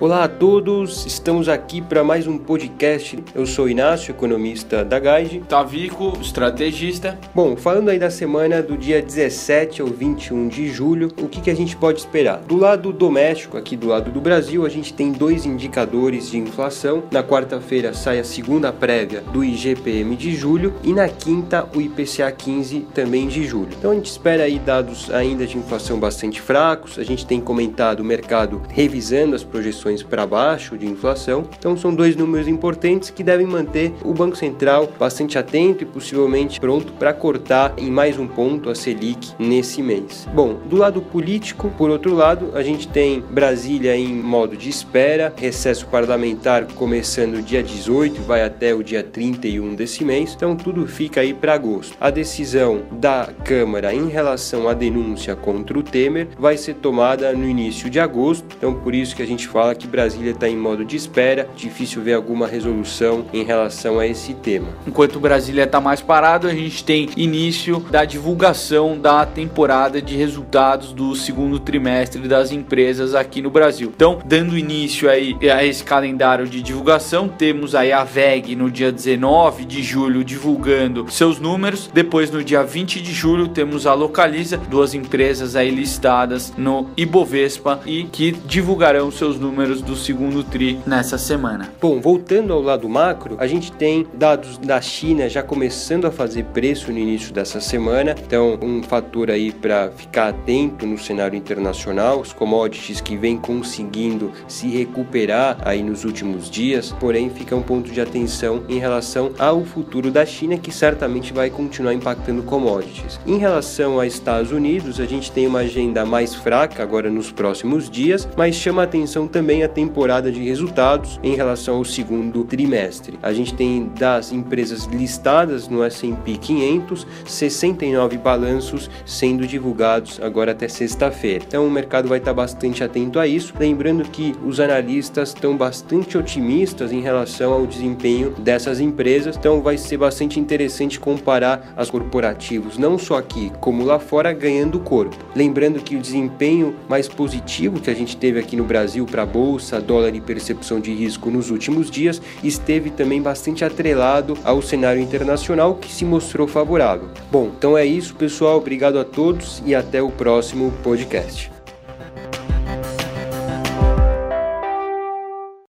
Olá a todos, estamos aqui para mais um podcast. Eu sou Inácio, economista da Guide. Tavico, estrategista. Bom, falando aí da semana do dia 17 ao 21 de julho, o que, que a gente pode esperar? Do lado doméstico, aqui do lado do Brasil, a gente tem dois indicadores de inflação. Na quarta-feira sai a segunda prévia do IGPM de julho e na quinta o IPCA 15 também de julho. Então a gente espera aí dados ainda de inflação bastante fracos. A gente tem comentado o mercado revisando as projeções para baixo de inflação. Então são dois números importantes que devem manter o Banco Central bastante atento e possivelmente pronto para cortar em mais um ponto a Selic nesse mês. Bom, do lado político, por outro lado, a gente tem Brasília em modo de espera, recesso parlamentar começando dia 18 vai até o dia 31 desse mês. Então tudo fica aí para agosto. A decisão da Câmara em relação à denúncia contra o Temer vai ser tomada no início de agosto. Então por isso que a gente fala que Brasília está em modo de espera, difícil ver alguma resolução em relação a esse tema. Enquanto Brasília está mais parado, a gente tem início da divulgação da temporada de resultados do segundo trimestre das empresas aqui no Brasil. Então, dando início aí a esse calendário de divulgação, temos aí a VEG no dia 19 de julho divulgando seus números. Depois, no dia 20 de julho, temos a Localiza, duas empresas aí listadas no Ibovespa e que divulgarão seus números números do segundo TRI nessa semana. Bom, voltando ao lado macro, a gente tem dados da China já começando a fazer preço no início dessa semana, então um fator aí para ficar atento no cenário internacional, os commodities que vêm conseguindo se recuperar aí nos últimos dias, porém fica um ponto de atenção em relação ao futuro da China que certamente vai continuar impactando commodities. Em relação a Estados Unidos, a gente tem uma agenda mais fraca agora nos próximos dias, mas chama atenção também a temporada de resultados em relação ao segundo trimestre. A gente tem das empresas listadas no S&P 500, 69 balanços sendo divulgados agora até sexta-feira. Então o mercado vai estar bastante atento a isso, lembrando que os analistas estão bastante otimistas em relação ao desempenho dessas empresas, então vai ser bastante interessante comparar as corporativos, não só aqui como lá fora, ganhando corpo. Lembrando que o desempenho mais positivo que a gente teve aqui no Brasil para a bolsa, dólar e percepção de risco nos últimos dias esteve também bastante atrelado ao cenário internacional que se mostrou favorável. Bom, então é isso, pessoal. Obrigado a todos e até o próximo podcast.